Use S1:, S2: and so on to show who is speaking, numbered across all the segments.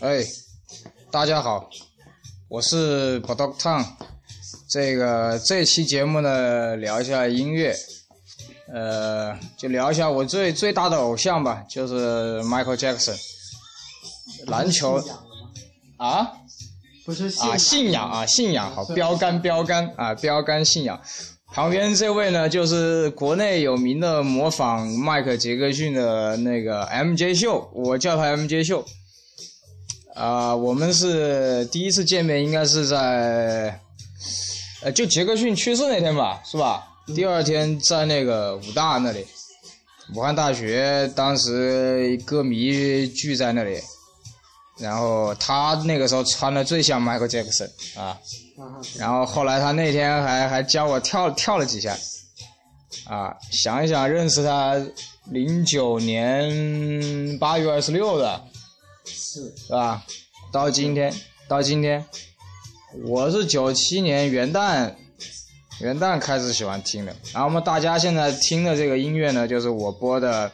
S1: 哎，大家好，我是 b o d o g Tang。这个这期节目呢，聊一下音乐，呃，就聊一下我最最大的偶像吧，就是 Michael Jackson。篮球啊？
S2: 不是
S1: 啊，信仰啊，信仰好，标杆标杆啊，标杆信仰。旁边这位呢，就是国内有名的模仿迈克杰克逊的那个 MJ 秀，我叫他 MJ 秀。啊，我们是第一次见面，应该是在，呃，就杰克逊去世那天吧，是吧？第二天在那个武大那里，武汉大学，当时歌迷聚在那里。然后他那个时候穿的最像 Michael Jackson 啊，然后后来他那天还还教我跳跳了几下，啊，想一想认识他零九年八月二十六的，
S2: 是
S1: 是吧？到今天到今天，我是九七年元旦元旦开始喜欢听的，然后我们大家现在听的这个音乐呢，就是我播的，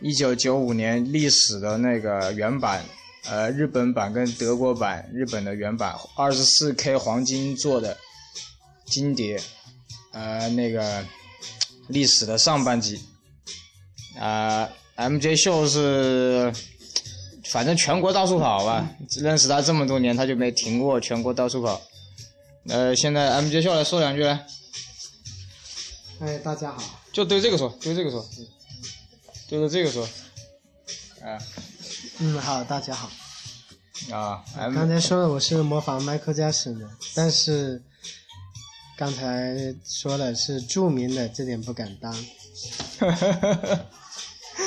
S1: 一九九五年历史的那个原版。呃，日本版跟德国版，日本的原版二十四 K 黄金做的金碟，呃，那个历史的上半集，啊，MJ 秀是反正全国到处跑吧，认识他这么多年，他就没停过全国到处跑。呃，现在 MJ 秀来说两句来。
S2: 哎，大家好。
S1: 就对这个说，对这个说，对着这个说，啊。
S2: 嗯，好，大家好。
S1: 啊，
S2: 刚才说了我是模仿 Michael Jackson 的，但是刚才说的是著名的，这点不敢当。
S1: 哈哈哈哈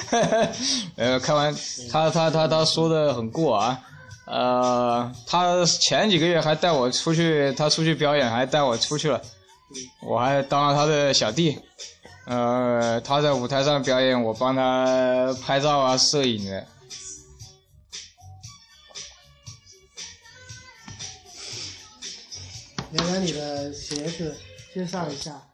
S1: 哈！呃，开完他他他他说的很过啊，呃，他前几个月还带我出去，他出去表演还带我出去了，我还当了他的小弟，呃，他在舞台上表演，我帮他拍照啊、摄影的。
S2: 聊聊你的鞋子，介绍一下。